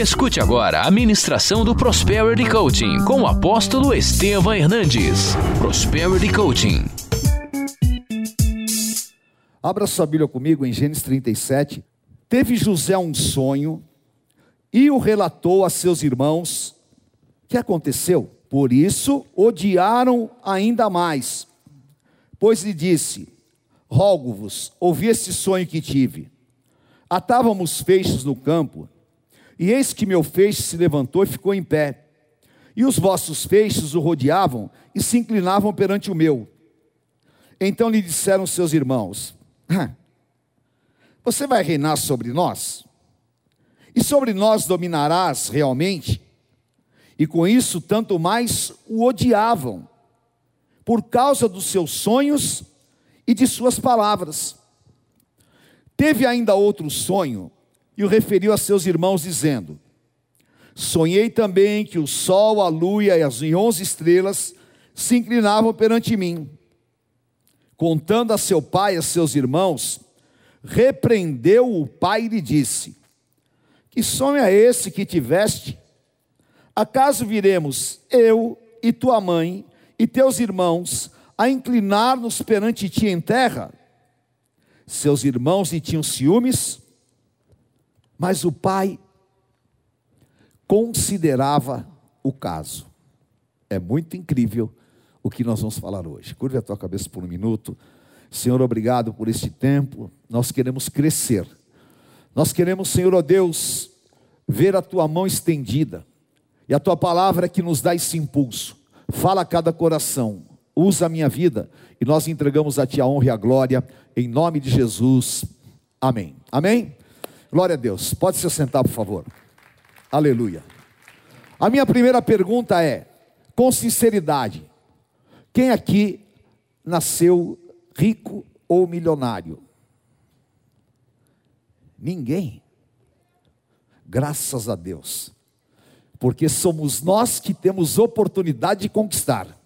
Escute agora a ministração do Prosperity Coaching com o apóstolo Estevam Hernandes. Prosperity Coaching. Abra sua Bíblia comigo em Gênesis 37. Teve José um sonho e o relatou a seus irmãos. O que aconteceu? Por isso odiaram ainda mais. Pois lhe disse: Rogo-vos, ouvi este sonho que tive. Atávamos feixes no campo, e eis que meu feixe se levantou e ficou em pé. E os vossos feixes o rodeavam e se inclinavam perante o meu. Então lhe disseram seus irmãos: Você vai reinar sobre nós? E sobre nós dominarás realmente? E com isso, tanto mais o odiavam, por causa dos seus sonhos e de suas palavras. Teve ainda outro sonho, e o referiu a seus irmãos, dizendo: Sonhei também que o sol, a lua e as onze estrelas se inclinavam perante mim. Contando a seu pai e a seus irmãos, repreendeu o pai e lhe disse: Que sonho é esse que tiveste? Acaso viremos eu e tua mãe e teus irmãos a inclinar-nos perante ti em terra? Seus irmãos lhe tinham ciúmes, mas o pai considerava o caso. É muito incrível o que nós vamos falar hoje. Curve a tua cabeça por um minuto. Senhor, obrigado por este tempo. Nós queremos crescer. Nós queremos, Senhor, ó Deus, ver a tua mão estendida. E a tua palavra que nos dá esse impulso. Fala a cada coração. Usa a minha vida e nós entregamos a ti a honra e a glória em nome de Jesus. Amém. Amém. Glória a Deus. Pode se sentar, por favor. Aleluia. A minha primeira pergunta é, com sinceridade, quem aqui nasceu rico ou milionário? Ninguém. Graças a Deus. Porque somos nós que temos oportunidade de conquistar.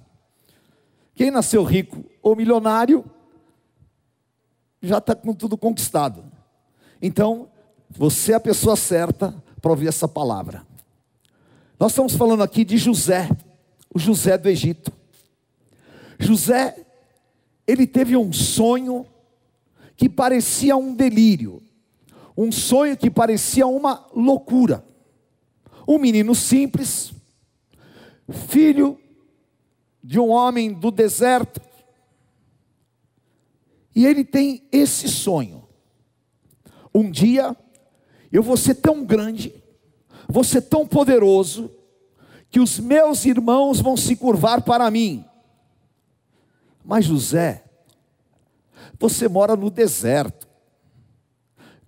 Quem nasceu rico ou milionário, já está com tudo conquistado. Então, você é a pessoa certa para ouvir essa palavra. Nós estamos falando aqui de José, o José do Egito. José, ele teve um sonho que parecia um delírio, um sonho que parecia uma loucura. Um menino simples, filho de um homem do deserto, e ele tem esse sonho. Um dia eu vou ser tão grande, vou ser tão poderoso, que os meus irmãos vão se curvar para mim. Mas José, você mora no deserto.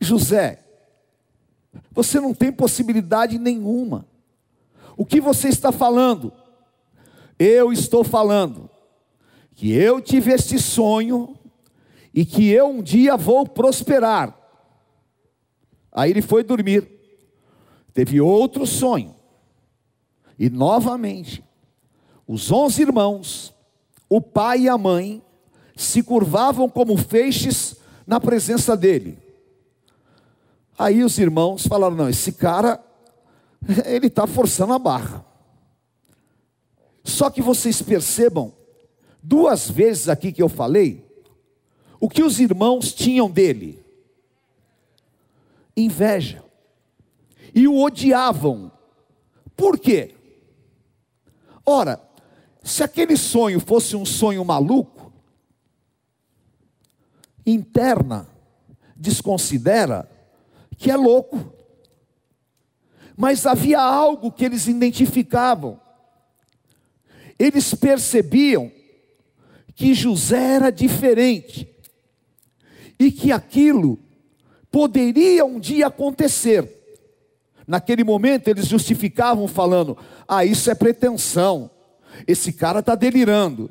José, você não tem possibilidade nenhuma. O que você está falando? Eu estou falando que eu tive este sonho e que eu um dia vou prosperar. Aí ele foi dormir, teve outro sonho, e novamente, os onze irmãos o pai e a mãe se curvavam como feixes na presença dele. Aí os irmãos falaram: não, esse cara, ele está forçando a barra. Só que vocês percebam, duas vezes aqui que eu falei, o que os irmãos tinham dele? Inveja. E o odiavam. Por quê? Ora, se aquele sonho fosse um sonho maluco, interna, desconsidera que é louco. Mas havia algo que eles identificavam. Eles percebiam que José era diferente e que aquilo poderia um dia acontecer. Naquele momento eles justificavam falando: "Ah, isso é pretensão esse cara está delirando.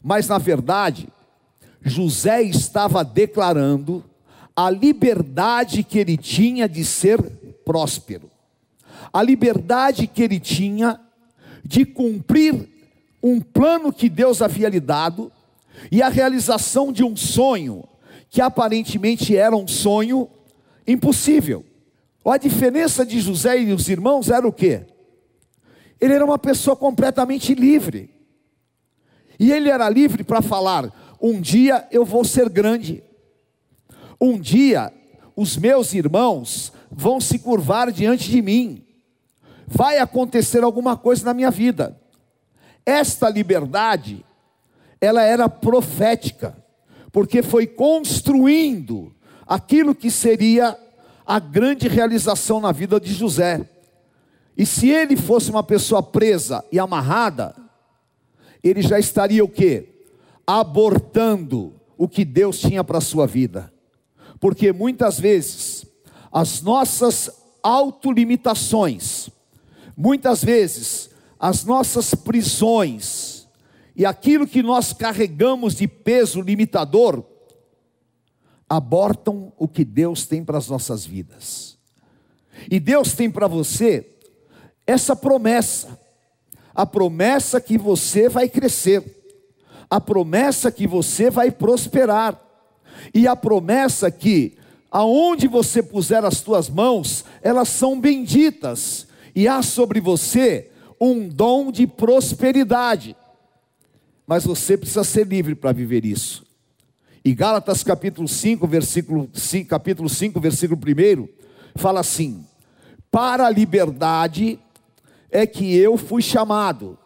Mas na verdade, José estava declarando a liberdade que ele tinha de ser próspero, a liberdade que ele tinha de cumprir um plano que Deus havia lhe dado e a realização de um sonho que aparentemente era um sonho impossível. A diferença de José e os irmãos era o quê? Ele era uma pessoa completamente livre. E ele era livre para falar: um dia eu vou ser grande. Um dia os meus irmãos vão se curvar diante de mim. Vai acontecer alguma coisa na minha vida. Esta liberdade, ela era profética, porque foi construindo aquilo que seria a grande realização na vida de José. E se ele fosse uma pessoa presa e amarrada, ele já estaria o quê? Abortando o que Deus tinha para a sua vida. Porque muitas vezes as nossas autolimitações, muitas vezes as nossas prisões e aquilo que nós carregamos de peso limitador abortam o que Deus tem para as nossas vidas. E Deus tem para você essa promessa, a promessa que você vai crescer, a promessa que você vai prosperar, e a promessa que aonde você puser as tuas mãos, elas são benditas, e há sobre você um dom de prosperidade. Mas você precisa ser livre para viver isso. E Gálatas capítulo 5, versículo 5, capítulo 5, versículo 1, fala assim: Para a liberdade é que eu fui chamado,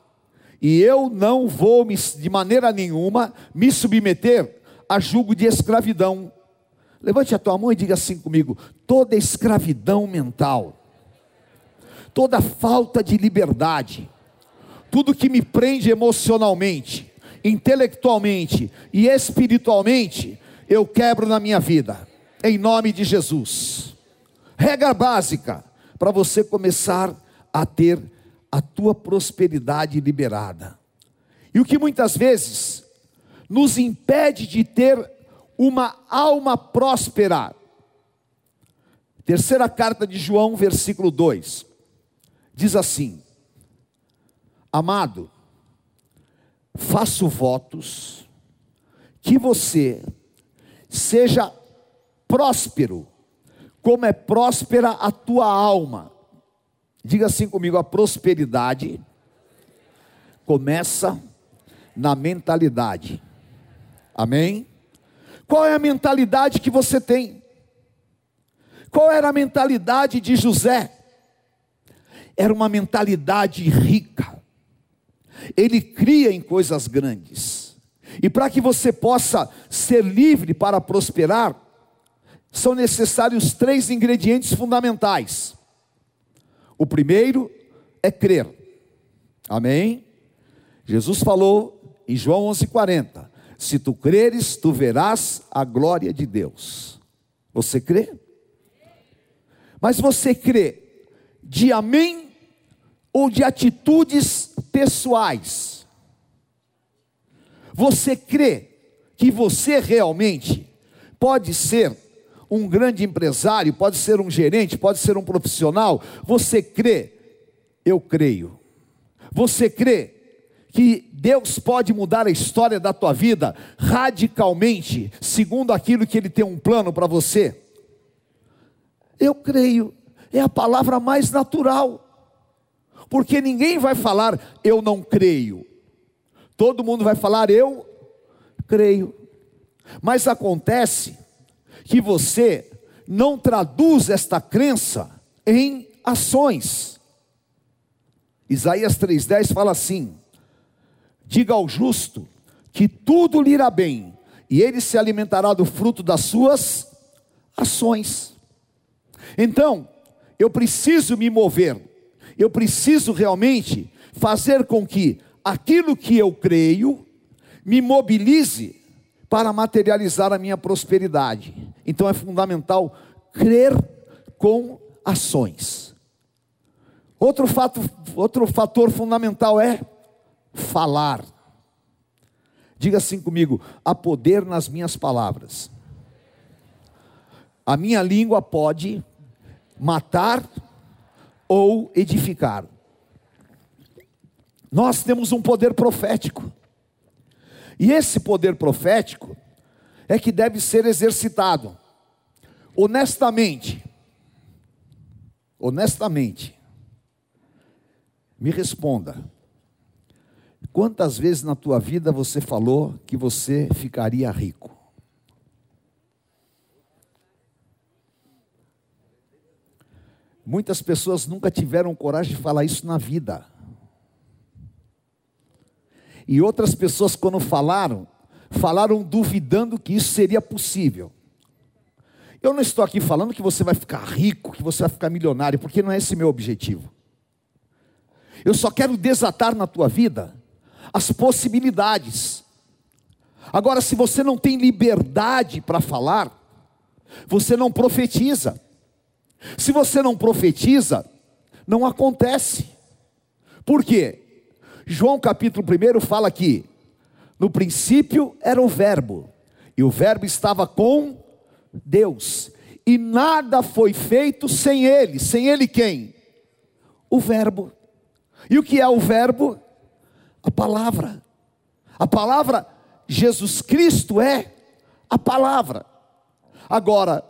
e eu não vou me, de maneira nenhuma me submeter a julgo de escravidão. Levante a tua mão e diga assim comigo: toda escravidão mental, toda falta de liberdade, tudo que me prende emocionalmente, intelectualmente e espiritualmente, eu quebro na minha vida, em nome de Jesus. Regra básica para você começar a ter a tua prosperidade liberada. E o que muitas vezes nos impede de ter uma alma próspera. Terceira carta de João, versículo 2, diz assim: Amado, faço votos que você seja próspero, como é próspera a tua alma. Diga assim comigo: a prosperidade começa na mentalidade. Amém? Qual é a mentalidade que você tem? Qual era a mentalidade de José? Era uma mentalidade rica ele cria em coisas grandes. E para que você possa ser livre para prosperar, são necessários três ingredientes fundamentais. O primeiro é crer. Amém? Jesus falou em João 11:40: Se tu creres, tu verás a glória de Deus. Você crê? Mas você crê de amém ou de atitudes pessoais. Você crê que você realmente pode ser um grande empresário, pode ser um gerente, pode ser um profissional? Você crê? Eu creio. Você crê que Deus pode mudar a história da tua vida radicalmente, segundo aquilo que Ele tem um plano para você? Eu creio, é a palavra mais natural porque ninguém vai falar eu não creio, todo mundo vai falar eu creio. Mas acontece que você não traduz esta crença em ações. Isaías 3,10 fala assim: diga ao justo que tudo lhe irá bem, e ele se alimentará do fruto das suas ações. Então, eu preciso me mover eu preciso realmente fazer com que aquilo que eu creio me mobilize para materializar a minha prosperidade. Então é fundamental crer com ações. Outro, fato, outro fator fundamental é falar. Diga assim comigo: há poder nas minhas palavras. A minha língua pode matar ou edificar. Nós temos um poder profético. E esse poder profético é que deve ser exercitado honestamente. honestamente, me responda. Quantas vezes na tua vida você falou que você ficaria rico? Muitas pessoas nunca tiveram coragem de falar isso na vida. E outras pessoas, quando falaram, falaram duvidando que isso seria possível. Eu não estou aqui falando que você vai ficar rico, que você vai ficar milionário, porque não é esse meu objetivo. Eu só quero desatar na tua vida as possibilidades. Agora, se você não tem liberdade para falar, você não profetiza. Se você não profetiza, não acontece. Por quê? João capítulo 1 fala que no princípio era o Verbo, e o Verbo estava com Deus, e nada foi feito sem Ele. Sem Ele quem? O Verbo. E o que é o Verbo? A palavra. A palavra, Jesus Cristo é a palavra. Agora,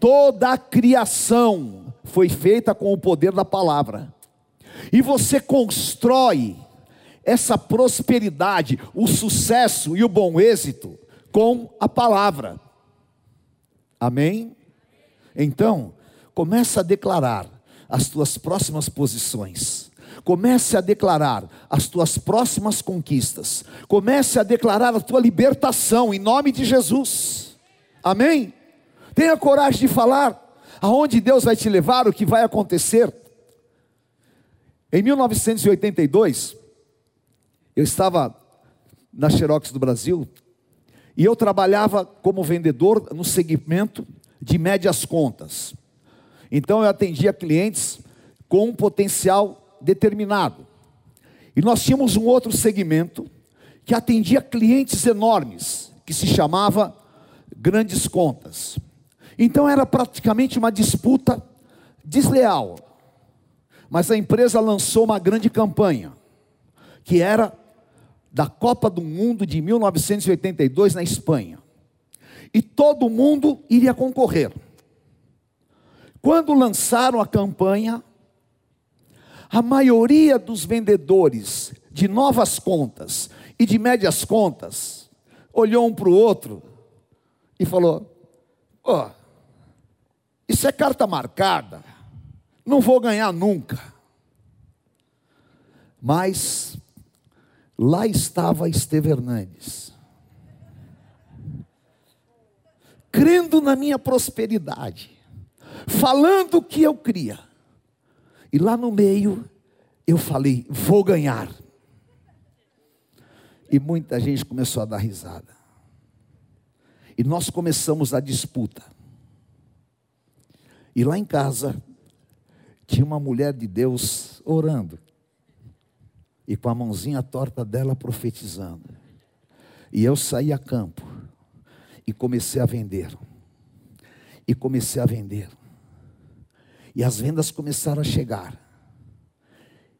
toda a criação foi feita com o poder da palavra. E você constrói essa prosperidade, o sucesso e o bom êxito com a palavra. Amém? Então, começa a declarar as tuas próximas posições. Comece a declarar as tuas próximas conquistas. Comece a declarar a tua libertação em nome de Jesus. Amém? Tenha coragem de falar aonde Deus vai te levar, o que vai acontecer. Em 1982, eu estava na Xerox do Brasil e eu trabalhava como vendedor no segmento de médias contas. Então eu atendia clientes com um potencial determinado. E nós tínhamos um outro segmento que atendia clientes enormes, que se chamava grandes contas. Então era praticamente uma disputa desleal. Mas a empresa lançou uma grande campanha, que era da Copa do Mundo de 1982 na Espanha. E todo mundo iria concorrer. Quando lançaram a campanha, a maioria dos vendedores de novas contas e de médias contas olhou um para o outro e falou: oh, Isso é carta marcada, não vou ganhar nunca. Mas Lá estava Esteve Hernandes, crendo na minha prosperidade, falando o que eu cria. E lá no meio, eu falei: vou ganhar. E muita gente começou a dar risada. E nós começamos a disputa. E lá em casa, tinha uma mulher de Deus orando e com a mãozinha torta dela profetizando. E eu saí a campo e comecei a vender. E comecei a vender. E as vendas começaram a chegar.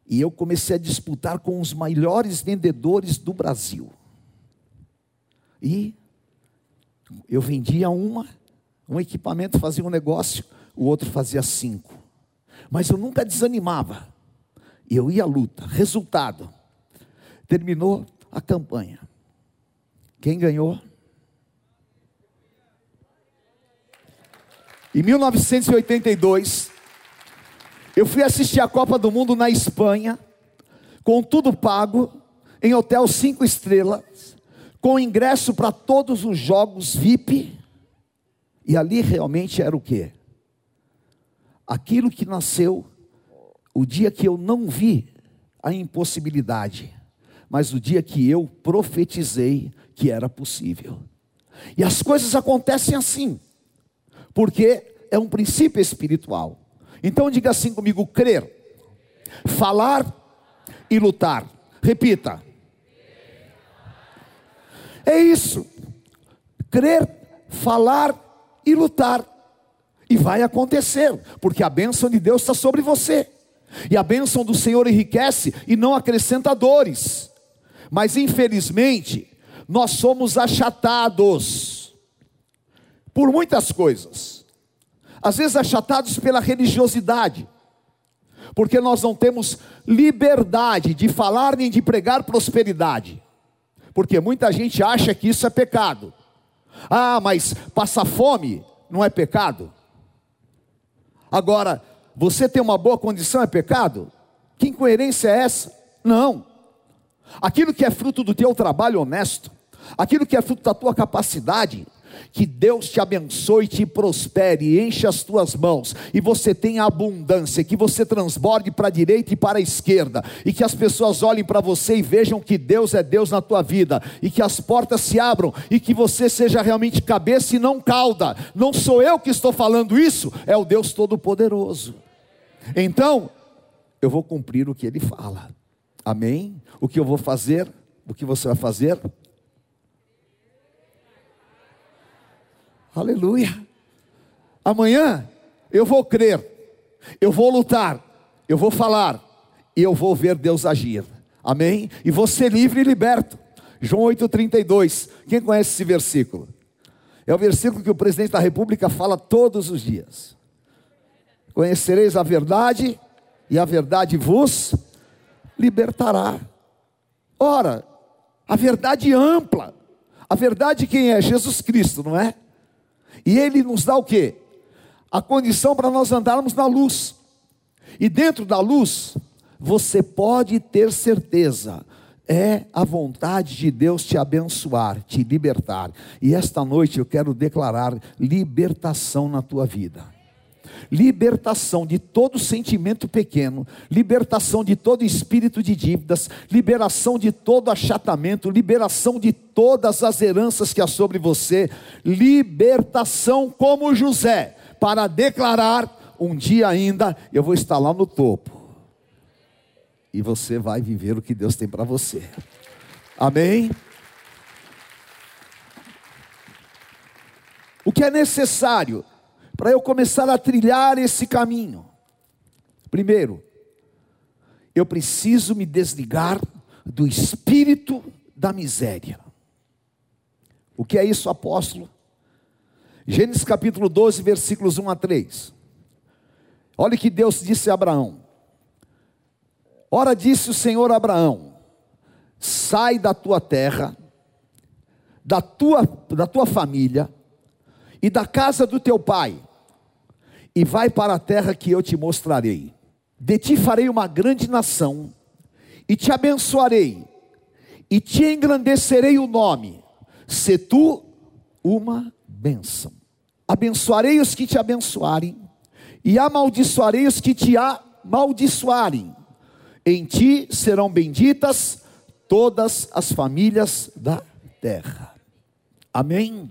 E eu comecei a disputar com os maiores vendedores do Brasil. E eu vendia uma, um equipamento fazia um negócio, o outro fazia cinco. Mas eu nunca desanimava. E eu ia à luta. Resultado: terminou a campanha. Quem ganhou? Em 1982, eu fui assistir a Copa do Mundo na Espanha, com tudo pago, em hotel cinco estrelas, com ingresso para todos os jogos VIP. E ali realmente era o que? Aquilo que nasceu o dia que eu não vi a impossibilidade, mas o dia que eu profetizei que era possível. E as coisas acontecem assim, porque é um princípio espiritual. Então diga assim comigo: crer, falar e lutar. Repita. É isso. Crer, falar e lutar. E vai acontecer, porque a bênção de Deus está sobre você. E a bênção do Senhor enriquece e não acrescenta dores. Mas infelizmente, nós somos achatados por muitas coisas. Às vezes achatados pela religiosidade. porque nós não temos liberdade de falar nem de pregar prosperidade, porque muita gente acha que isso é pecado. Ah, mas passar fome não é pecado? Agora, você ter uma boa condição é pecado? Que incoerência é essa? Não. Aquilo que é fruto do teu trabalho honesto, aquilo que é fruto da tua capacidade, que Deus te abençoe, te prospere, enche as tuas mãos e você tenha abundância, que você transborde para a direita e para a esquerda, e que as pessoas olhem para você e vejam que Deus é Deus na tua vida, e que as portas se abram e que você seja realmente cabeça e não cauda. Não sou eu que estou falando isso, é o Deus Todo-Poderoso. Então, eu vou cumprir o que ele fala. Amém? O que eu vou fazer? O que você vai fazer? Aleluia. Amanhã eu vou crer, eu vou lutar, eu vou falar e eu vou ver Deus agir. Amém? E vou ser livre e liberto. João 8,32. Quem conhece esse versículo? É o versículo que o presidente da República fala todos os dias. Conhecereis a verdade, e a verdade vos libertará. Ora, a verdade ampla, a verdade quem é? Jesus Cristo, não é? E ele nos dá o que? A condição para nós andarmos na luz. E dentro da luz, você pode ter certeza, é a vontade de Deus te abençoar, te libertar. E esta noite eu quero declarar libertação na tua vida libertação de todo sentimento pequeno, libertação de todo espírito de dívidas, liberação de todo achatamento, liberação de todas as heranças que há sobre você, libertação como José, para declarar: um dia ainda eu vou estar lá no topo, e você vai viver o que Deus tem para você. Amém? O que é necessário para eu começar a trilhar esse caminho? Primeiro, eu preciso me desligar do espírito da miséria. O que é isso, apóstolo? Gênesis capítulo 12, versículos 1 a 3. Olha que Deus disse a Abraão: Ora disse o Senhor a Abraão: Sai da tua terra, da tua, da tua família e da casa do teu pai e vai para a terra que eu te mostrarei. De ti farei uma grande nação, e te abençoarei, e te engrandecerei o nome, se tu uma bênção. Abençoarei os que te abençoarem, e amaldiçoarei os que te amaldiçoarem. Em ti serão benditas todas as famílias da terra. Amém?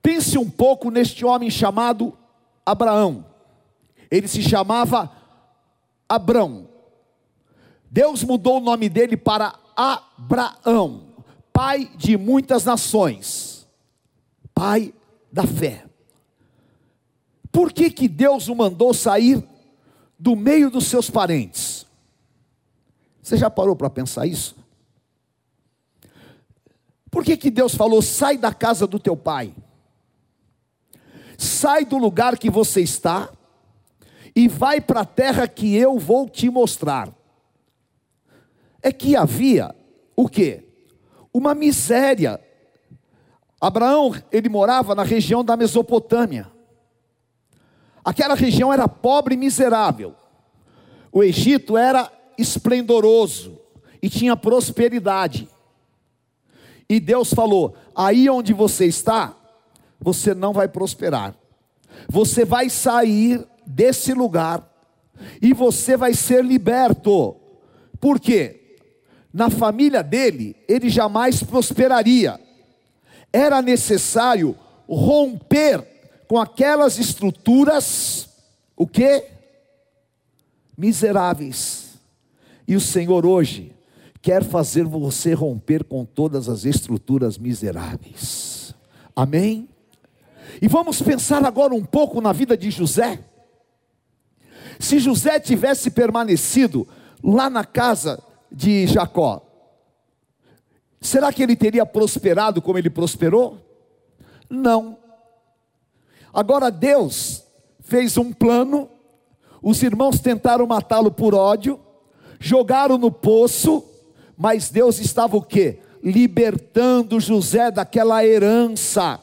Pense um pouco neste homem chamado Abraão. Ele se chamava Abrão. Deus mudou o nome dele para Abraão, pai de muitas nações, pai da fé. Por que, que Deus o mandou sair do meio dos seus parentes? Você já parou para pensar isso? Por que, que Deus falou: sai da casa do teu pai? Sai do lugar que você está e vai para a terra que eu vou te mostrar. É que havia o que? Uma miséria. Abraão, ele morava na região da Mesopotâmia. Aquela região era pobre e miserável. O Egito era esplendoroso e tinha prosperidade. E Deus falou: aí onde você está, você não vai prosperar. Você vai sair desse lugar e você vai ser liberto. Por quê? Na família dele, ele jamais prosperaria. Era necessário romper com aquelas estruturas, o que? Miseráveis. E o Senhor hoje quer fazer você romper com todas as estruturas miseráveis. Amém? E vamos pensar agora um pouco na vida de José. Se José tivesse permanecido lá na casa de Jacó, será que ele teria prosperado como ele prosperou? Não. Agora Deus fez um plano, Os irmãos tentaram matá-lo por ódio, jogaram no poço, mas Deus estava o quê? Libertando José daquela herança,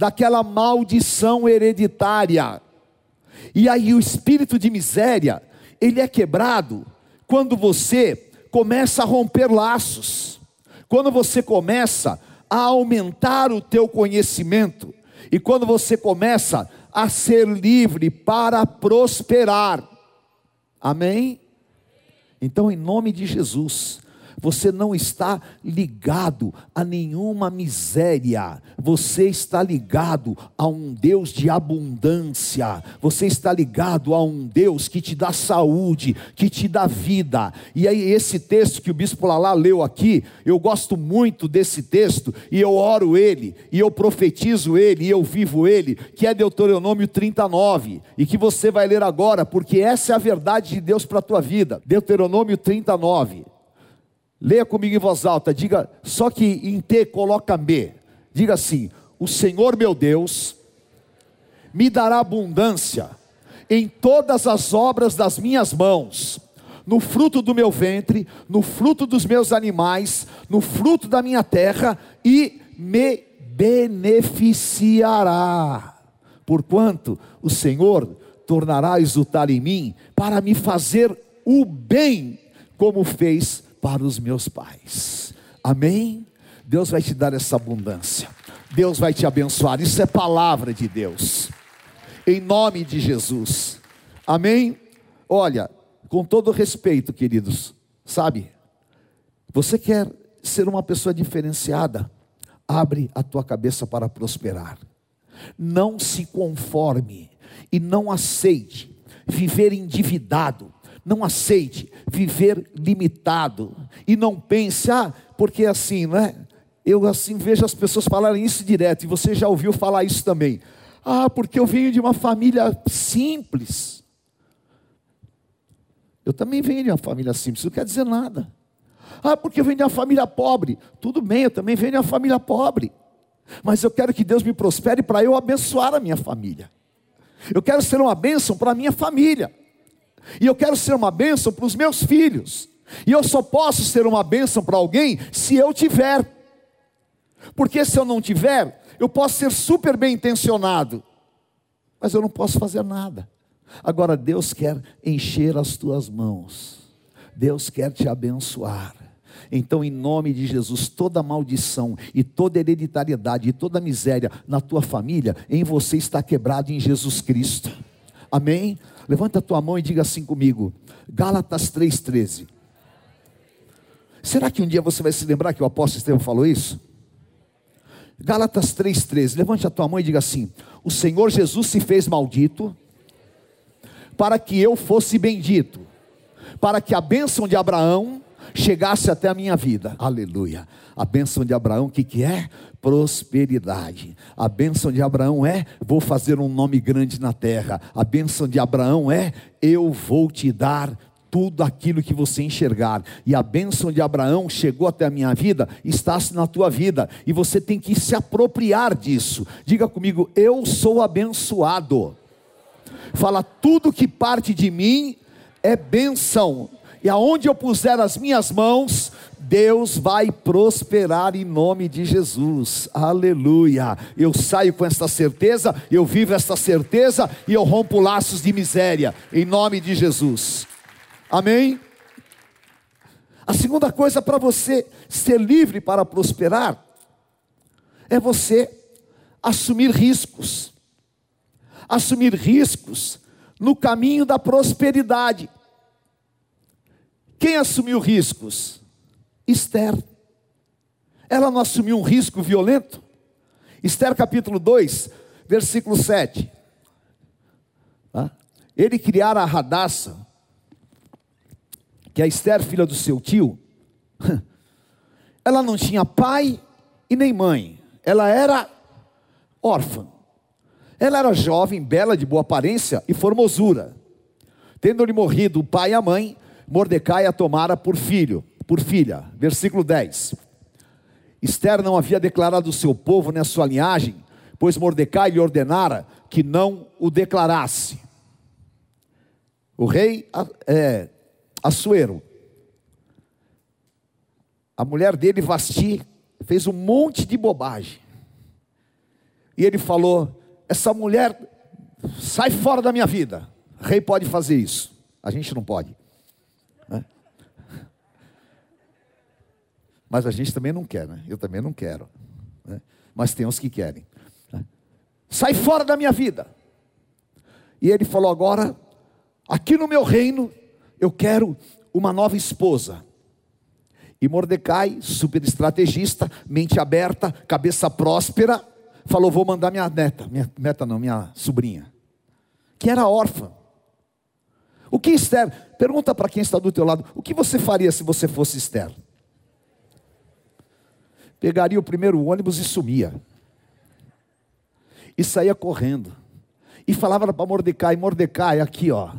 daquela maldição hereditária. E aí o espírito de miséria, ele é quebrado quando você começa a romper laços. Quando você começa a aumentar o teu conhecimento e quando você começa a ser livre para prosperar. Amém? Então, em nome de Jesus, você não está ligado a nenhuma miséria, você está ligado a um Deus de abundância, você está ligado a um Deus que te dá saúde, que te dá vida. E aí, esse texto que o bispo Lalá leu aqui, eu gosto muito desse texto, e eu oro ele, e eu profetizo ele, e eu vivo ele, que é Deuteronômio 39, e que você vai ler agora, porque essa é a verdade de Deus para a tua vida. Deuteronômio 39. Leia comigo em voz alta, diga, só que em T coloca B. Diga assim: O Senhor meu Deus me dará abundância em todas as obras das minhas mãos, no fruto do meu ventre, no fruto dos meus animais, no fruto da minha terra e me beneficiará. Porquanto o Senhor tornará a exultar em mim para me fazer o bem, como fez para os meus pais. Amém? Deus vai te dar essa abundância. Deus vai te abençoar. Isso é palavra de Deus. Em nome de Jesus. Amém? Olha, com todo respeito, queridos, sabe? Você quer ser uma pessoa diferenciada? Abre a tua cabeça para prosperar. Não se conforme e não aceite viver endividado não aceite viver limitado e não pense, ah, porque assim, né? Eu assim vejo as pessoas falarem isso direto, e você já ouviu falar isso também. Ah, porque eu venho de uma família simples. Eu também venho de uma família simples, não quer dizer nada. Ah, porque eu venho de uma família pobre. Tudo bem, eu também venho de uma família pobre. Mas eu quero que Deus me prospere para eu abençoar a minha família. Eu quero ser uma bênção para a minha família. E eu quero ser uma bênção para os meus filhos. E eu só posso ser uma bênção para alguém se eu tiver. Porque se eu não tiver, eu posso ser super bem intencionado, mas eu não posso fazer nada. Agora Deus quer encher as tuas mãos. Deus quer te abençoar. Então, em nome de Jesus, toda maldição e toda hereditariedade e toda miséria na tua família, em você está quebrado em Jesus Cristo. Amém? Levanta a tua mão e diga assim comigo. Gálatas 3,13. Será que um dia você vai se lembrar que o apóstolo Estevão falou isso? Gálatas 3,13. Levante a tua mão e diga assim: O Senhor Jesus se fez maldito para que eu fosse bendito, para que a bênção de Abraão chegasse até a minha vida. Aleluia. A bênção de Abraão, o que, que é? Prosperidade. A bênção de Abraão é: vou fazer um nome grande na terra. A bênção de Abraão é: eu vou te dar tudo aquilo que você enxergar. E a bênção de Abraão chegou até a minha vida, está na tua vida, e você tem que se apropriar disso. Diga comigo, eu sou abençoado. Fala, tudo que parte de mim é bênção e aonde eu puser as minhas mãos, Deus vai prosperar em nome de Jesus. Aleluia. Eu saio com esta certeza, eu vivo esta certeza e eu rompo laços de miséria em nome de Jesus. Amém. A segunda coisa para você ser livre para prosperar é você assumir riscos. Assumir riscos no caminho da prosperidade. Quem assumiu riscos? Esther. Ela não assumiu um risco violento? Esther capítulo 2, versículo 7. Tá? Ele criara a Radassa, que é a Esther, filha do seu tio. Ela não tinha pai e nem mãe. Ela era órfã. Ela era jovem, bela, de boa aparência e formosura. Tendo-lhe morrido o pai e a mãe, Mordecai a tomara por filho, por filha. Versículo 10. Esther não havia declarado o seu povo nem a sua linhagem, pois Mordecai lhe ordenara que não o declarasse. o rei é, Assuero, a mulher dele, Vasti, fez um monte de bobagem. E ele falou: Essa mulher sai fora da minha vida. O rei pode fazer isso, a gente não pode. Né? Mas a gente também não quer, né? Eu também não quero. Né? Mas tem uns que querem. Né? Sai fora da minha vida. E ele falou: Agora, aqui no meu reino, eu quero uma nova esposa. E Mordecai, super estrategista, mente aberta, cabeça próspera, falou: Vou mandar minha neta, minha neta não, minha sobrinha, que era órfã. O que Esther, pergunta para quem está do teu lado, o que você faria se você fosse Esther? Pegaria o primeiro ônibus e sumia. E saía correndo. E falava para Mordecai: Mordecai, aqui ó,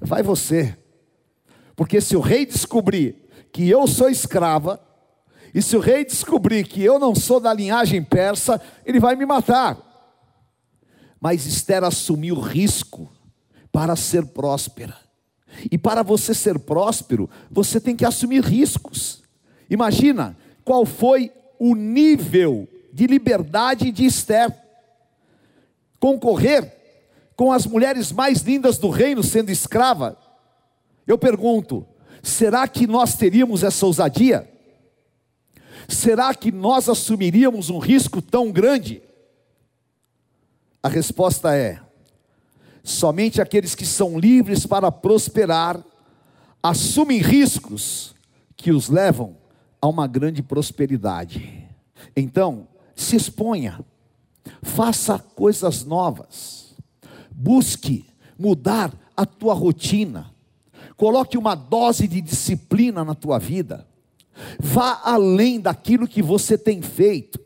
vai você. Porque se o rei descobrir que eu sou escrava, e se o rei descobrir que eu não sou da linhagem persa, ele vai me matar. Mas Esther assumiu o risco para ser próspera. E para você ser próspero, você tem que assumir riscos. Imagina qual foi o nível de liberdade de Esther. Concorrer com as mulheres mais lindas do reino sendo escrava. Eu pergunto, será que nós teríamos essa ousadia? Será que nós assumiríamos um risco tão grande? A resposta é: somente aqueles que são livres para prosperar assumem riscos que os levam a uma grande prosperidade. Então, se exponha, faça coisas novas, busque mudar a tua rotina, coloque uma dose de disciplina na tua vida, vá além daquilo que você tem feito,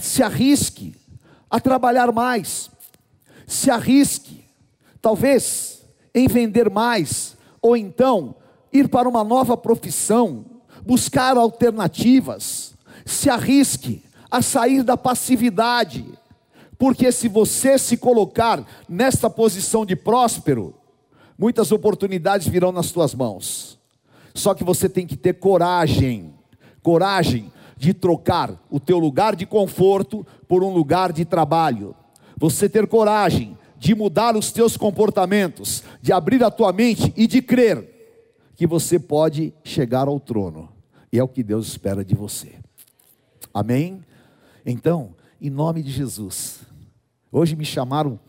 se arrisque a trabalhar mais, se arrisque, talvez, em vender mais, ou então ir para uma nova profissão, buscar alternativas, se arrisque a sair da passividade, porque se você se colocar nesta posição de próspero, muitas oportunidades virão nas tuas mãos. Só que você tem que ter coragem, coragem de trocar o teu lugar de conforto por um lugar de trabalho. Você ter coragem de mudar os teus comportamentos, de abrir a tua mente e de crer que você pode chegar ao trono. E é o que Deus espera de você. Amém? Então, em nome de Jesus. Hoje me chamaram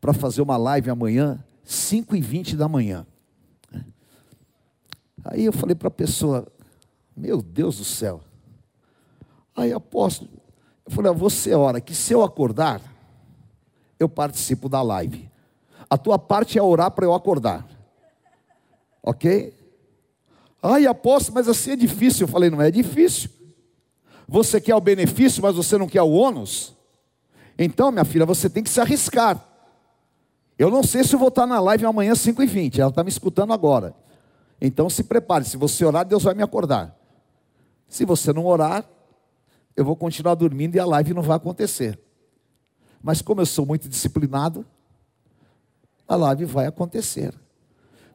para fazer uma live amanhã, 5 e 20 da manhã. Aí eu falei para a pessoa, meu Deus do céu. Aí apóstolo, eu falei, você ora que se eu acordar, eu participo da live. A tua parte é orar para eu acordar. Ok? Ai, apóstolo, mas assim é difícil. Eu falei, não é difícil. Você quer o benefício, mas você não quer o ônus? Então, minha filha, você tem que se arriscar. Eu não sei se eu vou estar na live amanhã 5h20. Ela está me escutando agora. Então se prepare, se você orar, Deus vai me acordar. Se você não orar, eu vou continuar dormindo e a live não vai acontecer. Mas como eu sou muito disciplinado, a live vai acontecer.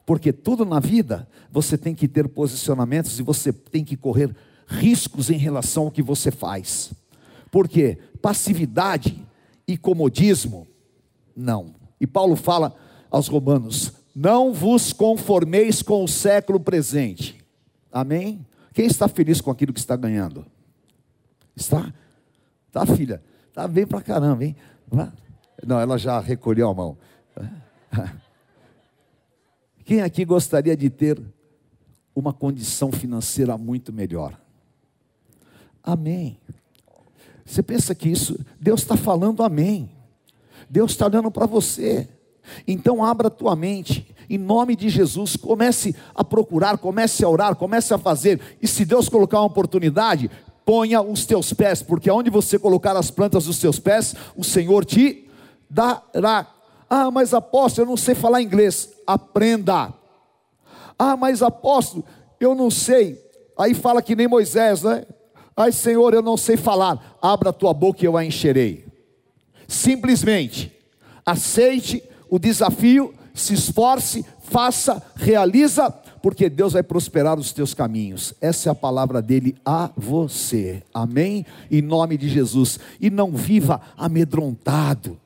Porque tudo na vida você tem que ter posicionamentos e você tem que correr riscos em relação ao que você faz. Porque passividade e comodismo, não. E Paulo fala aos romanos: não vos conformeis com o século presente. Amém? Quem está feliz com aquilo que está ganhando? Está? Tá, filha? Tá bem pra caramba, hein? Não, ela já recolheu a mão. Quem aqui gostaria de ter uma condição financeira muito melhor? Amém. Você pensa que isso, Deus está falando amém. Deus está olhando para você. Então abra a tua mente, em nome de Jesus, comece a procurar, comece a orar, comece a fazer. E se Deus colocar uma oportunidade, ponha os teus pés, porque aonde você colocar as plantas dos teus pés, o Senhor te dará. Ah, mas apóstolo, eu não sei falar inglês. Aprenda. Ah, mas apóstolo, eu não sei. Aí fala que nem Moisés, né? Ai, Senhor, eu não sei falar. Abra a tua boca e eu a encherei. Simplesmente aceite o desafio, se esforce, faça, realiza, porque Deus vai prosperar os teus caminhos. Essa é a palavra dele a você. Amém? Em nome de Jesus. E não viva amedrontado.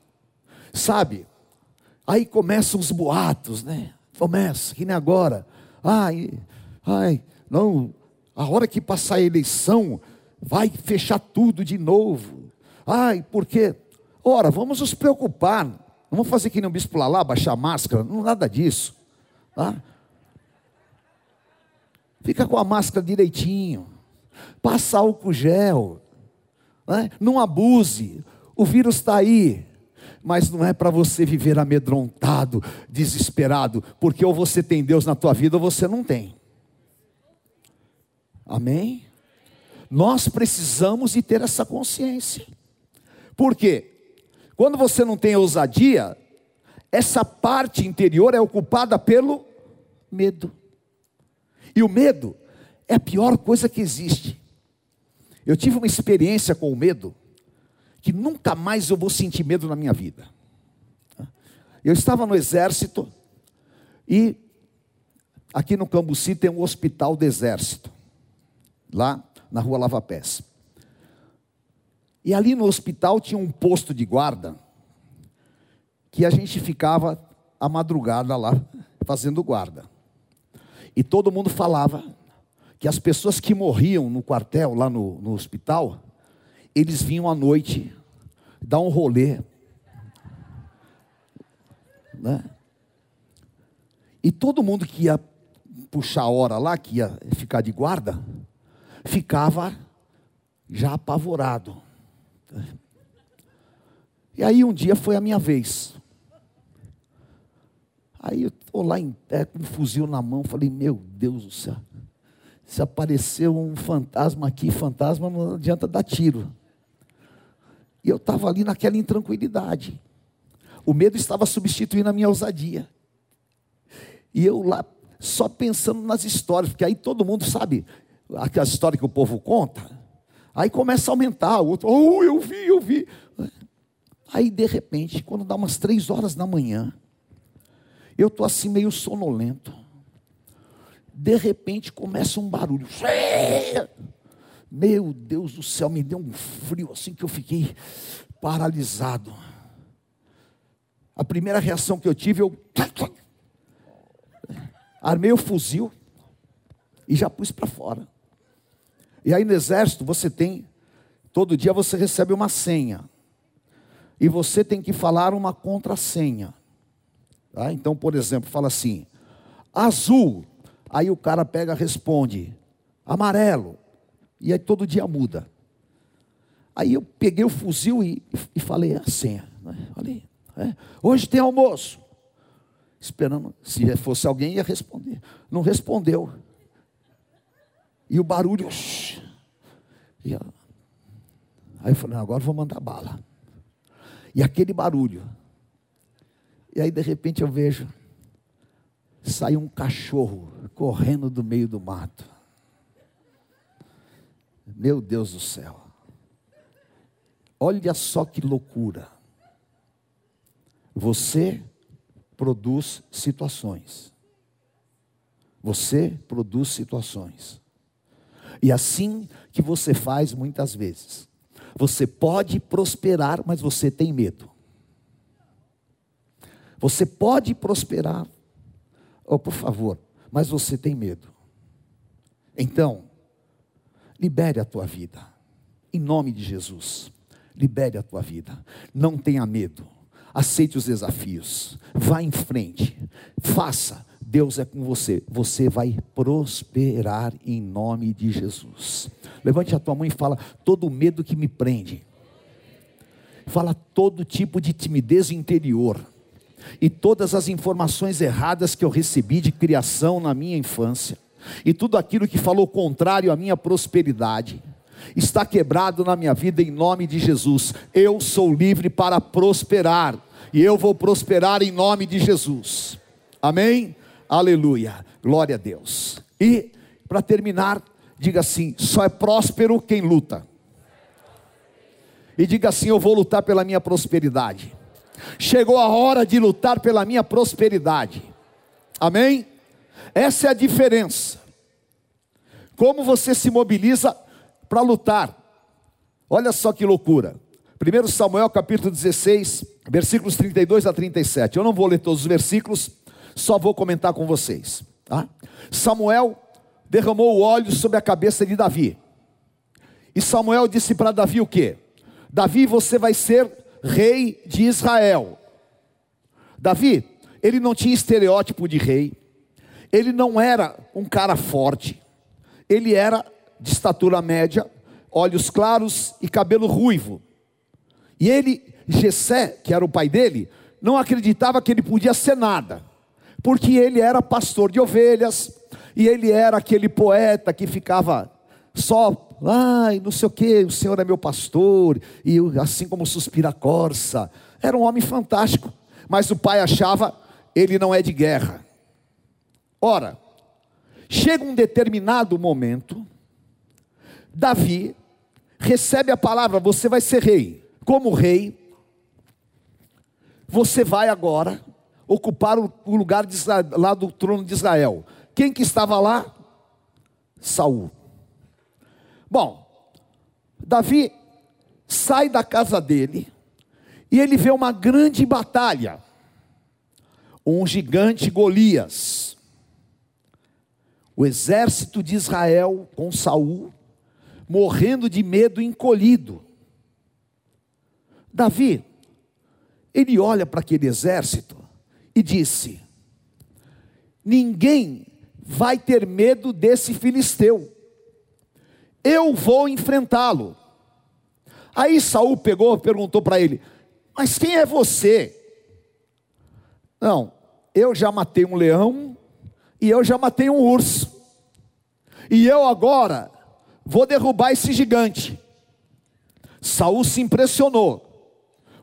Sabe? Aí começam os boatos, né? Começa, que nem agora. Ai, ai, não, a hora que passar a eleição, vai fechar tudo de novo. Ai, porque, ora, vamos nos preocupar. Não vamos fazer que nem o bispo lá, baixar a máscara, não nada disso. Tá? Fica com a máscara direitinho. Passa álcool gel. Né? Não abuse. O vírus está aí. Mas não é para você viver amedrontado, desesperado, porque ou você tem Deus na tua vida ou você não tem. Amém? Nós precisamos de ter essa consciência. Por quê? Quando você não tem ousadia, essa parte interior é ocupada pelo medo. E o medo é a pior coisa que existe. Eu tive uma experiência com o medo que nunca mais eu vou sentir medo na minha vida. Eu estava no exército e aqui no Cambuci tem um hospital do exército, lá na rua Lava Pés. E ali no hospital tinha um posto de guarda que a gente ficava a madrugada lá fazendo guarda. E todo mundo falava que as pessoas que morriam no quartel, lá no, no hospital, eles vinham à noite dar um rolê. Né? E todo mundo que ia puxar a hora lá, que ia ficar de guarda, ficava já apavorado. E aí um dia foi a minha vez. Aí eu estou lá em pé com um fuzil na mão, falei, meu Deus do céu. Se apareceu um fantasma aqui, fantasma não adianta dar tiro. E eu estava ali naquela intranquilidade. O medo estava substituindo a minha ousadia. E eu lá só pensando nas histórias, porque aí todo mundo sabe aquela história que o povo conta. Aí começa a aumentar, o outro, oh, eu vi, eu vi. Aí de repente, quando dá umas três horas da manhã, eu estou assim meio sonolento. De repente começa um barulho. Meu Deus do céu, me deu um frio assim que eu fiquei paralisado. A primeira reação que eu tive, eu armei o fuzil e já pus para fora. E aí no exército você tem, todo dia você recebe uma senha. E você tem que falar uma contrassenha. Tá? Então, por exemplo, fala assim: azul. Aí o cara pega, responde: amarelo. E aí todo dia muda. Aí eu peguei o fuzil e, e falei a senha. Né? Falei, é, hoje tem almoço. Esperando, se fosse alguém, ia responder. Não respondeu. E o barulho. E, aí eu falei, agora vou mandar bala. E aquele barulho. E aí de repente eu vejo. Sai um cachorro correndo do meio do mato. Meu Deus do céu. Olha só que loucura. Você produz situações. Você produz situações. E assim que você faz muitas vezes. Você pode prosperar, mas você tem medo. Você pode prosperar, oh, por favor, mas você tem medo. Então, libere a tua vida, em nome de Jesus. Libere a tua vida, não tenha medo, aceite os desafios, vá em frente, faça, Deus é com você, você vai prosperar em nome de Jesus. Levante a tua mão e fala: todo medo que me prende, fala todo tipo de timidez interior, e todas as informações erradas que eu recebi de criação na minha infância, e tudo aquilo que falou contrário à minha prosperidade, está quebrado na minha vida em nome de Jesus. Eu sou livre para prosperar, e eu vou prosperar em nome de Jesus. Amém? Aleluia. Glória a Deus. E, para terminar, diga assim: só é próspero quem luta. E diga assim: eu vou lutar pela minha prosperidade. Chegou a hora de lutar pela minha prosperidade. Amém? Essa é a diferença. Como você se mobiliza para lutar. Olha só que loucura. 1 Samuel capítulo 16, versículos 32 a 37. Eu não vou ler todos os versículos, só vou comentar com vocês. Tá? Samuel derramou o óleo sobre a cabeça de Davi. E Samuel disse para Davi o que? Davi, você vai ser rei de Israel. Davi, ele não tinha estereótipo de rei, ele não era um cara forte, ele era de estatura média, olhos claros e cabelo ruivo. E ele, Jessé, que era o pai dele, não acreditava que ele podia ser nada, porque ele era pastor de ovelhas, e ele era aquele poeta que ficava só, ai, não sei o que, o Senhor é meu pastor, e assim como suspira corça, era um homem fantástico, mas o pai achava, ele não é de guerra. Ora, chega um determinado momento, Davi recebe a palavra: você vai ser rei como rei, você vai agora ocupar o lugar de, lá do trono de Israel. Quem que estava lá? Saul. Bom, Davi sai da casa dele e ele vê uma grande batalha. Um gigante Golias. O exército de Israel com Saul morrendo de medo encolhido. Davi, ele olha para aquele exército e disse: Ninguém vai ter medo desse filisteu. Eu vou enfrentá-lo. Aí Saul pegou, perguntou para ele: Mas quem é você? Não, eu já matei um leão e eu já matei um urso. E eu agora vou derrubar esse gigante. Saul se impressionou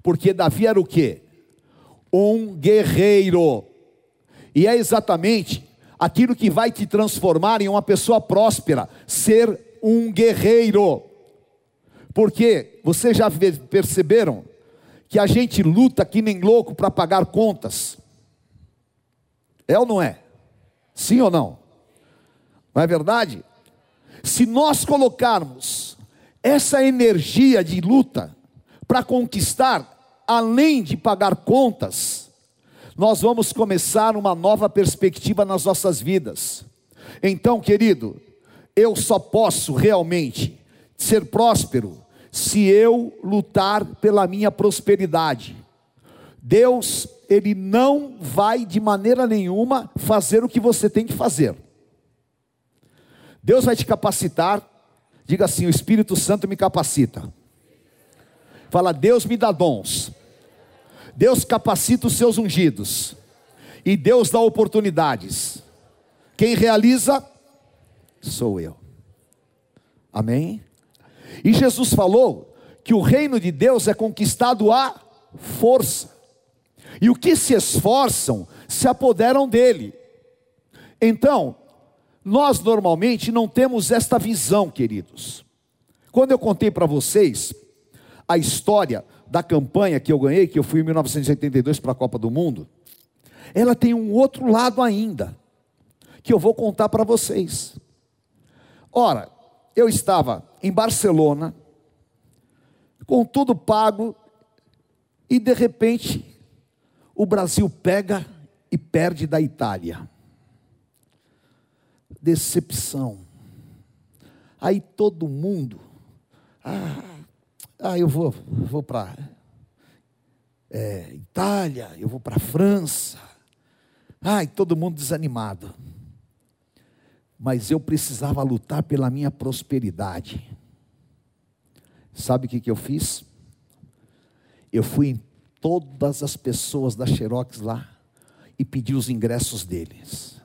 porque Davi era o que? Um guerreiro. E é exatamente aquilo que vai te transformar em uma pessoa próspera, ser um guerreiro. Porque vocês já perceberam que a gente luta que nem louco para pagar contas? É ou não é? Sim ou não? Não é verdade? Se nós colocarmos essa energia de luta para conquistar, além de pagar contas, nós vamos começar uma nova perspectiva nas nossas vidas. Então, querido, eu só posso realmente ser próspero se eu lutar pela minha prosperidade. Deus, Ele não vai de maneira nenhuma fazer o que você tem que fazer. Deus vai te capacitar. Diga assim: o Espírito Santo me capacita. Fala, Deus me dá dons. Deus capacita os seus ungidos. E Deus dá oportunidades. Quem realiza sou eu. Amém? E Jesus falou que o reino de Deus é conquistado à força. E o que se esforçam se apoderam dele. Então, nós normalmente não temos esta visão, queridos. Quando eu contei para vocês a história da campanha que eu ganhei, que eu fui em 1982 para a Copa do Mundo, ela tem um outro lado ainda, que eu vou contar para vocês. Ora, eu estava em Barcelona, com tudo pago, e de repente, o Brasil pega e perde da Itália. Decepção. Aí todo mundo, ah, ah, eu vou, vou para é, Itália, eu vou para França. Ai, todo mundo desanimado. Mas eu precisava lutar pela minha prosperidade. Sabe o que, que eu fiz? Eu fui em todas as pessoas da Xerox lá e pedi os ingressos deles.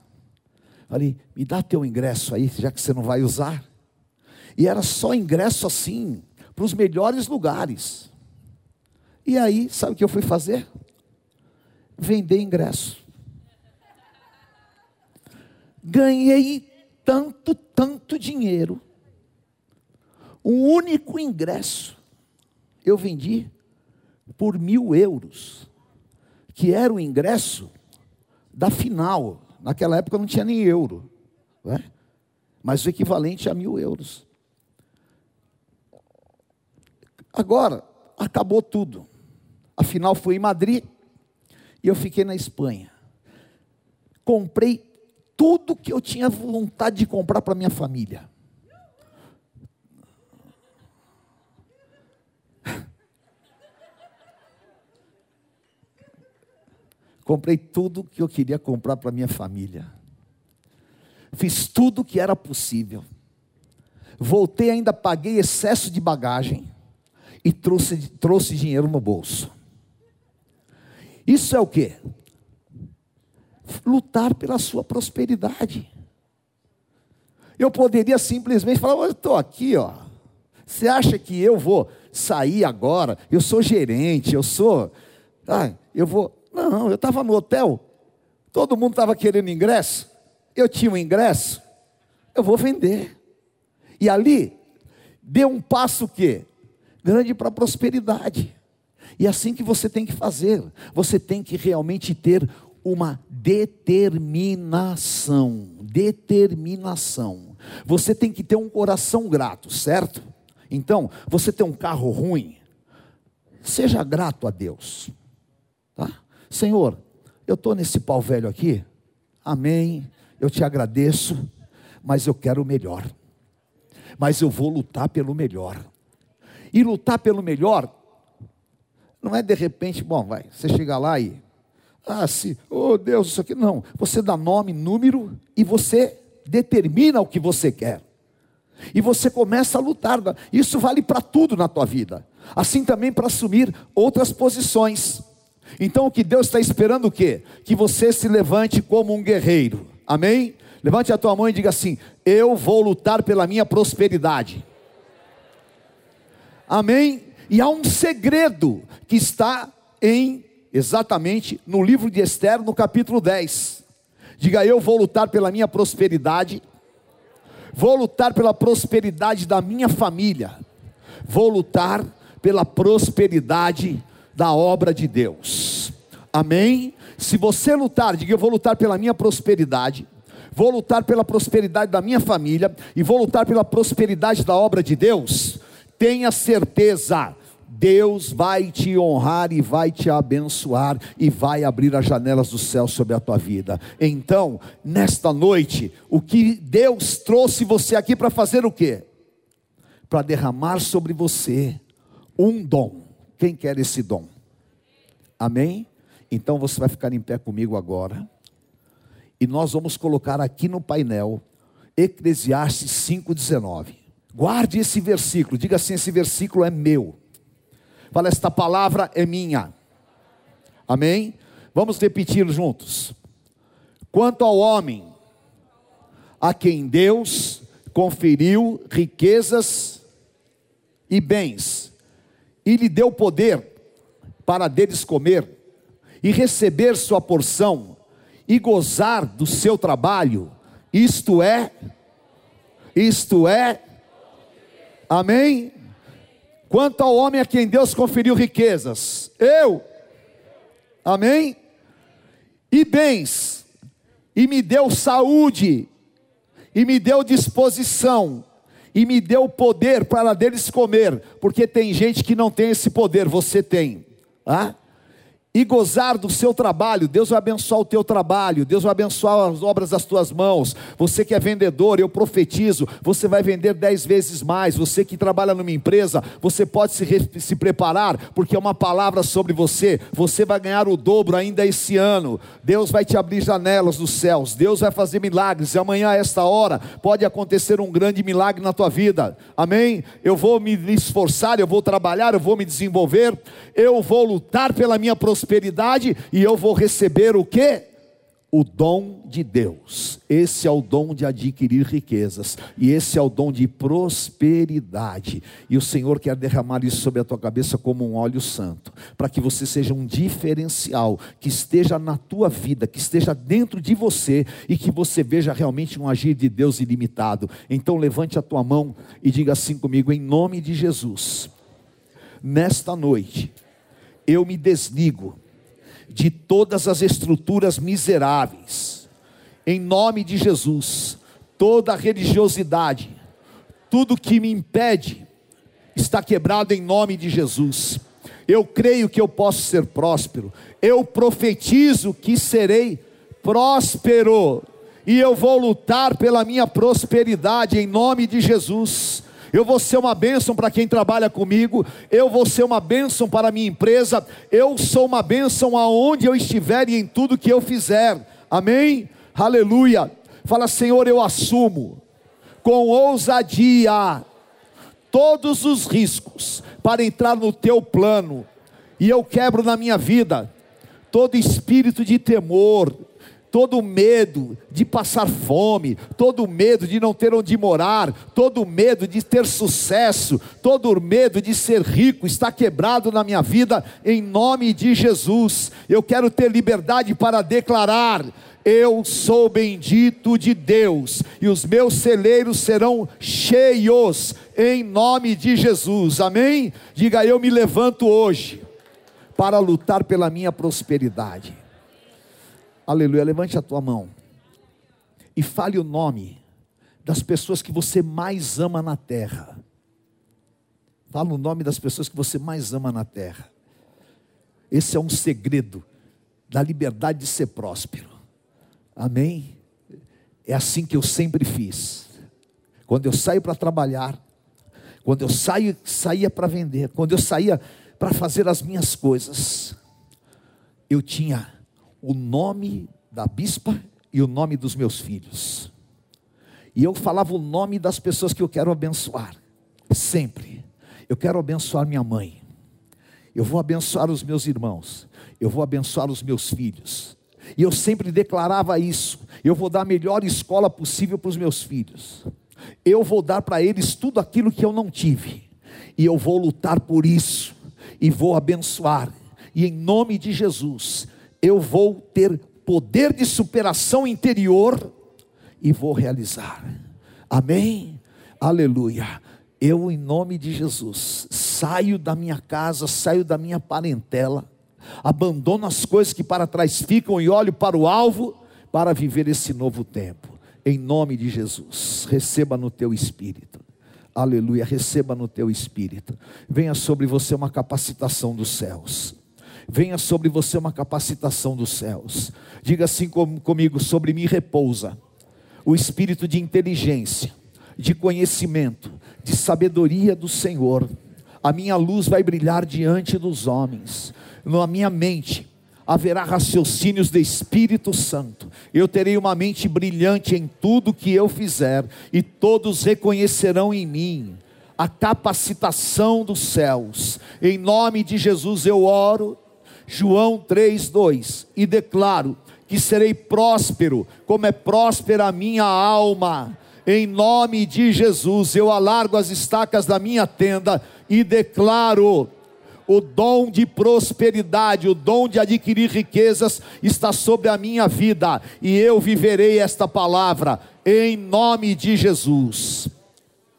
Falei, me dá teu ingresso aí, já que você não vai usar. E era só ingresso assim, para os melhores lugares. E aí, sabe o que eu fui fazer? Vender ingresso. Ganhei tanto, tanto dinheiro. Um único ingresso eu vendi por mil euros, que era o ingresso da final naquela época não tinha nem euro, né? mas o equivalente a mil euros. Agora, acabou tudo. Afinal, fui em Madrid e eu fiquei na Espanha. Comprei tudo que eu tinha vontade de comprar para minha família. Comprei tudo que eu queria comprar para minha família. Fiz tudo que era possível. Voltei, ainda paguei excesso de bagagem e trouxe, trouxe dinheiro no bolso. Isso é o que? Lutar pela sua prosperidade. Eu poderia simplesmente falar: eu estou aqui, ó. Você acha que eu vou sair agora? Eu sou gerente, eu sou. Ah, eu vou. Não, eu estava no hotel, todo mundo estava querendo ingresso, eu tinha um ingresso, eu vou vender. E ali, deu um passo que grande para a prosperidade. E é assim que você tem que fazer. Você tem que realmente ter uma determinação. Determinação. Você tem que ter um coração grato, certo? Então, você tem um carro ruim, seja grato a Deus. Senhor, eu estou nesse pau velho aqui, amém, eu te agradeço, mas eu quero o melhor, mas eu vou lutar pelo melhor, e lutar pelo melhor, não é de repente, bom, vai, você chega lá e, ah, se, oh Deus, isso aqui, não, você dá nome, número, e você determina o que você quer, e você começa a lutar, isso vale para tudo na tua vida, assim também para assumir outras posições, então o que Deus está esperando o quê? Que você se levante como um guerreiro. Amém? Levante a tua mão e diga assim: Eu vou lutar pela minha prosperidade. Amém? E há um segredo que está em exatamente no livro de Esther, no capítulo 10. Diga: Eu vou lutar pela minha prosperidade. Vou lutar pela prosperidade da minha família. Vou lutar pela prosperidade da obra de Deus. Amém? Se você lutar, diga eu vou lutar pela minha prosperidade, vou lutar pela prosperidade da minha família e vou lutar pela prosperidade da obra de Deus. Tenha certeza, Deus vai te honrar e vai te abençoar e vai abrir as janelas do céu sobre a tua vida. Então, nesta noite, o que Deus trouxe você aqui para fazer o quê? Para derramar sobre você um dom quem quer esse dom? Amém? Então você vai ficar em pé comigo agora. E nós vamos colocar aqui no painel Eclesiastes 5,19. Guarde esse versículo, diga assim: esse versículo é meu. Fala, esta palavra é minha. Amém? Vamos repetir juntos. Quanto ao homem a quem Deus conferiu riquezas e bens, e lhe deu poder para deles comer e receber sua porção e gozar do seu trabalho, isto é, isto é, amém? Quanto ao homem a quem Deus conferiu riquezas, eu, amém? E bens, e me deu saúde, e me deu disposição, e me deu poder para deles comer, porque tem gente que não tem esse poder, você tem. Ah? E gozar do seu trabalho. Deus vai abençoar o teu trabalho, Deus vai abençoar as obras das tuas mãos. Você que é vendedor, eu profetizo, você vai vender dez vezes mais. Você que trabalha numa empresa, você pode se, se preparar, porque é uma palavra sobre você. Você vai ganhar o dobro ainda esse ano. Deus vai te abrir janelas dos céus, Deus vai fazer milagres. E amanhã, a esta hora, pode acontecer um grande milagre na tua vida. Amém? Eu vou me esforçar, eu vou trabalhar, eu vou me desenvolver, eu vou lutar pela minha prosperidade prosperidade e eu vou receber o que? O dom de Deus. Esse é o dom de adquirir riquezas. E esse é o dom de prosperidade. E o Senhor quer derramar isso sobre a tua cabeça como um óleo santo. Para que você seja um diferencial. Que esteja na tua vida. Que esteja dentro de você. E que você veja realmente um agir de Deus ilimitado. Então levante a tua mão e diga assim comigo. Em nome de Jesus. Nesta noite eu me desligo de todas as estruturas miseráveis em nome de Jesus, toda religiosidade, tudo que me impede, está quebrado em nome de Jesus. Eu creio que eu posso ser próspero, eu profetizo que serei próspero, e eu vou lutar pela minha prosperidade em nome de Jesus. Eu vou ser uma bênção para quem trabalha comigo, eu vou ser uma bênção para a minha empresa, eu sou uma bênção aonde eu estiver e em tudo que eu fizer. Amém? Aleluia. Fala, Senhor, eu assumo com ousadia todos os riscos para entrar no teu plano, e eu quebro na minha vida todo espírito de temor, todo medo de passar fome, todo medo de não ter onde morar, todo medo de ter sucesso, todo medo de ser rico está quebrado na minha vida, em nome de Jesus. Eu quero ter liberdade para declarar. Eu sou bendito de Deus, e os meus celeiros serão cheios, em nome de Jesus, amém? Diga, eu me levanto hoje para lutar pela minha prosperidade. Aleluia. Levante a tua mão e fale o nome das pessoas que você mais ama na terra. Fala o nome das pessoas que você mais ama na terra. Esse é um segredo da liberdade de ser próspero. Amém? É assim que eu sempre fiz. Quando eu saio para trabalhar, quando eu saio, saía para vender, quando eu saía para fazer as minhas coisas, eu tinha o nome da bispa e o nome dos meus filhos. E eu falava o nome das pessoas que eu quero abençoar, sempre. Eu quero abençoar minha mãe, eu vou abençoar os meus irmãos, eu vou abençoar os meus filhos. E eu sempre declarava isso: eu vou dar a melhor escola possível para os meus filhos, eu vou dar para eles tudo aquilo que eu não tive, e eu vou lutar por isso, e vou abençoar, e em nome de Jesus, eu vou ter poder de superação interior e vou realizar. Amém? Aleluia. Eu, em nome de Jesus, saio da minha casa, saio da minha parentela, abandono as coisas que para trás ficam e olho para o alvo para viver esse novo tempo. Em nome de Jesus, receba no teu espírito. Aleluia, receba no teu espírito. Venha sobre você uma capacitação dos céus venha sobre você uma capacitação dos céus. Diga assim comigo: sobre mim repousa o espírito de inteligência, de conhecimento, de sabedoria do Senhor. A minha luz vai brilhar diante dos homens, na minha mente haverá raciocínios do Espírito Santo. Eu terei uma mente brilhante em tudo que eu fizer, e todos reconhecerão em mim a capacitação dos céus. Em nome de Jesus eu oro João 3:2 e declaro que serei próspero, como é próspera a minha alma. Em nome de Jesus, eu alargo as estacas da minha tenda e declaro o dom de prosperidade, o dom de adquirir riquezas está sobre a minha vida e eu viverei esta palavra em nome de Jesus.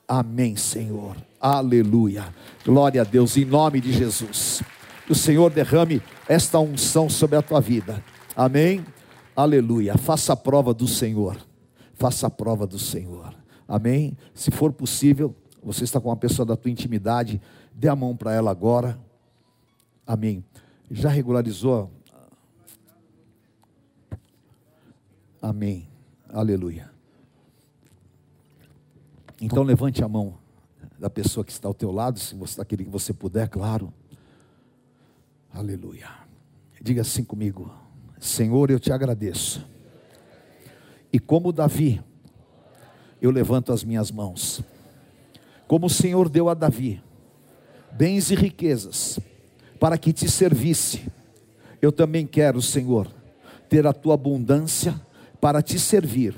Amém, Senhor. Aleluia. Glória a Deus em nome de Jesus. Que o Senhor derrame esta unção sobre a tua vida. Amém? Aleluia. Faça a prova do Senhor. Faça a prova do Senhor. Amém? Se for possível, você está com uma pessoa da tua intimidade, dê a mão para ela agora. Amém. Já regularizou? Amém. Aleluia. Então levante a mão da pessoa que está ao teu lado, se você está querendo que você puder, claro. Aleluia. Diga assim comigo: Senhor, eu te agradeço. E como Davi, eu levanto as minhas mãos. Como o Senhor deu a Davi bens e riquezas para que te servisse, eu também quero, Senhor, ter a tua abundância para te servir,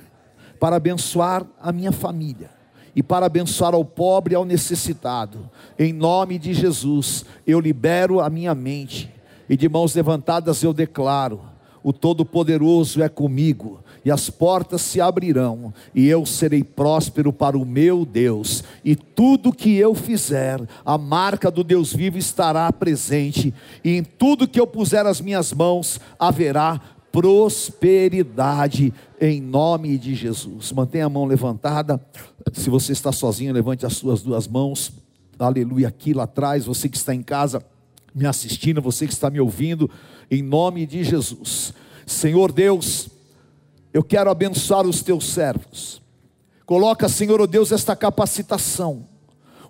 para abençoar a minha família e para abençoar ao pobre e ao necessitado. Em nome de Jesus, eu libero a minha mente e de mãos levantadas eu declaro: o Todo-Poderoso é comigo, e as portas se abrirão, e eu serei próspero para o meu Deus, e tudo que eu fizer, a marca do Deus vivo estará presente, e em tudo que eu puser as minhas mãos haverá prosperidade em nome de Jesus. Mantenha a mão levantada. Se você está sozinho, levante as suas duas mãos. Aleluia, aqui lá atrás, você que está em casa me assistindo, você que está me ouvindo, em nome de Jesus. Senhor Deus, eu quero abençoar os teus servos. Coloca, Senhor, oh Deus, esta capacitação.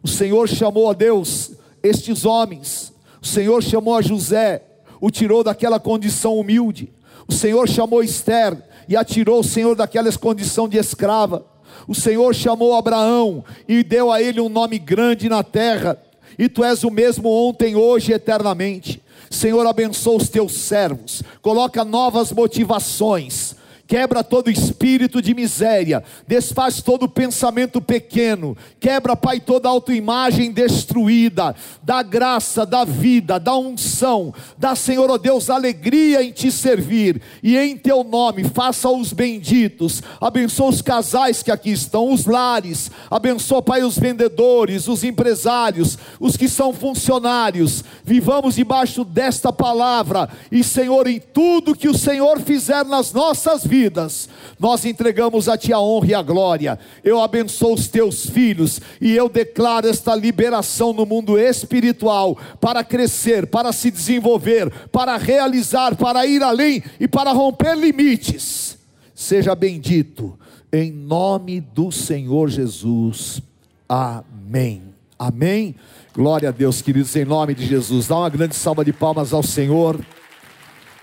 O Senhor chamou a Deus estes homens. O Senhor chamou a José, o tirou daquela condição humilde. O Senhor chamou Esther e atirou o Senhor daquela condição de escrava. O Senhor chamou Abraão e deu a ele um nome grande na terra. E tu és o mesmo ontem, hoje e eternamente. Senhor, abençoa os teus servos, coloca novas motivações, quebra todo espírito de miséria, desfaz todo pensamento pequeno, quebra, Pai, toda autoimagem destruída, dá graça, dá vida, dá unção, dá, Senhor, ó oh Deus, alegria em te servir, e em teu nome, faça os benditos, abençoa os casais que aqui estão, os lares, abençoa, Pai, os vendedores, os empresários, os que são funcionários, vivamos debaixo desta palavra, e Senhor, em tudo que o Senhor fizer nas nossas vidas, vidas, nós entregamos a Ti a honra e a glória. Eu abençoo os Teus filhos e eu declaro esta liberação no mundo espiritual para crescer, para se desenvolver, para realizar, para ir além e para romper limites. Seja bendito, em nome do Senhor Jesus. Amém. Amém. Glória a Deus, queridos, em nome de Jesus. Dá uma grande salva de palmas ao Senhor.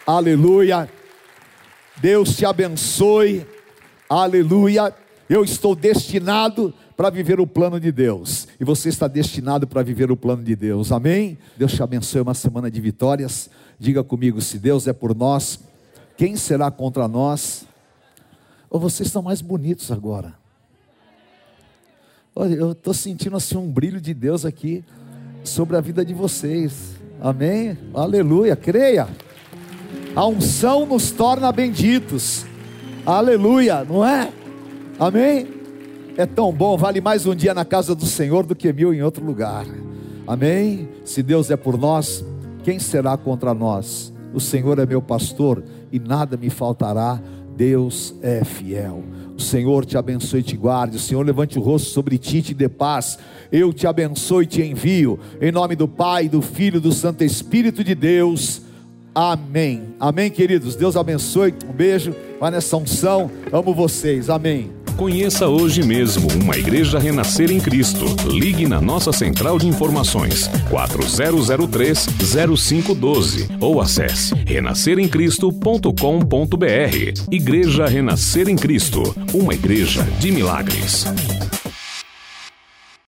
Aleluia. Deus te abençoe, aleluia. Eu estou destinado para viver o plano de Deus, e você está destinado para viver o plano de Deus, amém? Deus te abençoe, uma semana de vitórias. Diga comigo: se Deus é por nós, quem será contra nós? Ou vocês estão mais bonitos agora? Olha, eu estou sentindo assim um brilho de Deus aqui sobre a vida de vocês, amém? Aleluia, creia. A unção nos torna benditos. Aleluia, não é? Amém? É tão bom, vale mais um dia na casa do Senhor do que mil em outro lugar. Amém? Se Deus é por nós, quem será contra nós? O Senhor é meu pastor e nada me faltará. Deus é fiel. O Senhor te abençoe e te guarde. O Senhor levante o rosto sobre ti e te dê paz. Eu te abençoe e te envio. Em nome do Pai, do Filho e do Santo Espírito de Deus. Amém. Amém, queridos. Deus abençoe. Um beijo. Vai nessa unção. Amo vocês. Amém. Conheça hoje mesmo uma igreja renascer em Cristo. Ligue na nossa central de informações 4003-0512 ou acesse renasceremcristo.com.br. Igreja Renascer em Cristo, uma igreja de milagres.